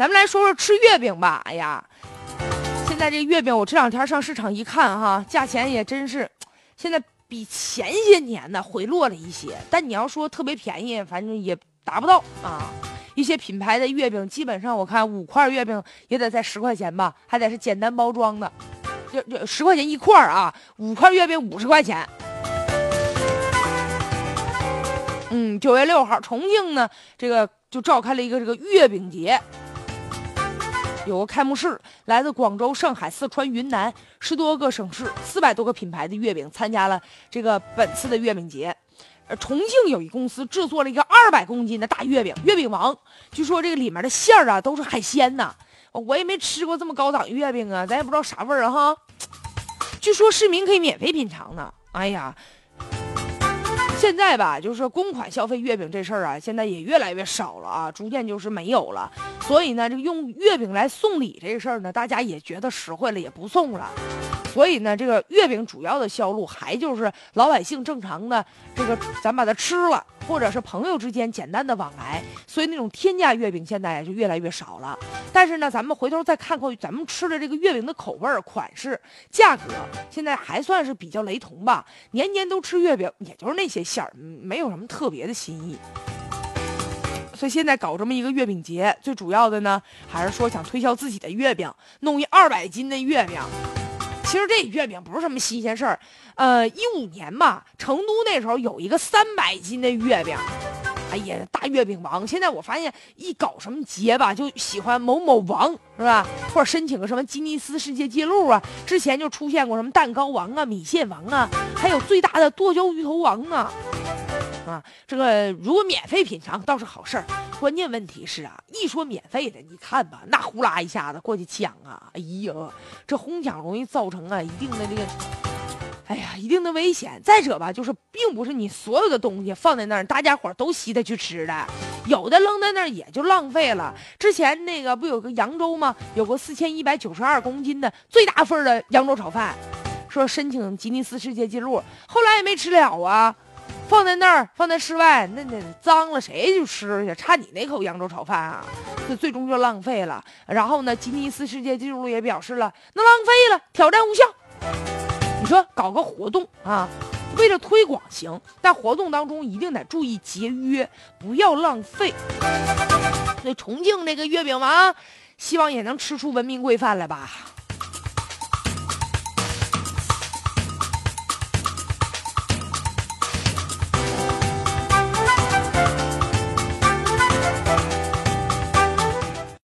咱们来说说吃月饼吧。哎呀，现在这月饼，我这两天上市场一看哈，价钱也真是，现在比前些年呢回落了一些。但你要说特别便宜，反正也达不到啊。一些品牌的月饼，基本上我看五块月饼也得在十块钱吧，还得是简单包装的，就就十块钱一块啊，五块月饼五十块钱。嗯，九月六号，重庆呢，这个就召开了一个这个月饼节，有个开幕式，来自广州、上海、四川、云南十多个省市，四百多个品牌的月饼参加了这个本次的月饼节。呃重庆有一公司制作了一个二百公斤的大月饼，月饼王。据说这个里面的馅儿啊都是海鲜呐，我也没吃过这么高档月饼啊，咱也不知道啥味儿啊哈。据说市民可以免费品尝呢。哎呀，现在吧，就是说公款消费月饼这事儿啊，现在也越来越少了啊，逐渐就是没有了。所以呢，这个用月饼来送礼这事儿呢，大家也觉得实惠了，也不送了。所以呢，这个月饼主要的销路还就是老百姓正常的这个，咱把它吃了，或者是朋友之间简单的往来。所以那种天价月饼现在就越来越少了。但是呢，咱们回头再看看咱们吃的这个月饼的口味、款式、价格，现在还算是比较雷同吧。年年都吃月饼，也就是那些馅儿，没有什么特别的新意。所以现在搞这么一个月饼节，最主要的呢，还是说想推销自己的月饼，弄一二百斤的月饼。其实这月饼不是什么新鲜事儿，呃，一五年吧，成都那时候有一个三百斤的月饼，哎呀，大月饼王。现在我发现一搞什么节吧，就喜欢某某王，是吧？或者申请个什么吉尼斯世界纪录啊？之前就出现过什么蛋糕王啊、米线王啊，还有最大的剁椒鱼头王啊。啊，这个如果免费品尝倒是好事儿，关键问题是啊，一说免费的，你看吧，那呼啦一下子过去抢啊，哎呀，这哄抢容易造成啊一定的这个，哎呀，一定的危险。再者吧，就是并不是你所有的东西放在那儿，大家伙都稀得去吃的，有的扔在那儿也就浪费了。之前那个不有个扬州吗？有个四千一百九十二公斤的最大份的扬州炒饭，说申请吉尼斯世界纪录，后来也没吃了啊。放在那儿，放在室外，那那脏了，谁去吃去？差你那口扬州炒饭啊？这最终就浪费了。然后呢，吉尼斯世界纪录也表示了，那浪费了，挑战无效。说搞个活动啊，为了推广行，但活动当中一定得注意节约，不要浪费。那重庆那个月饼王，希望也能吃出文明规范来吧。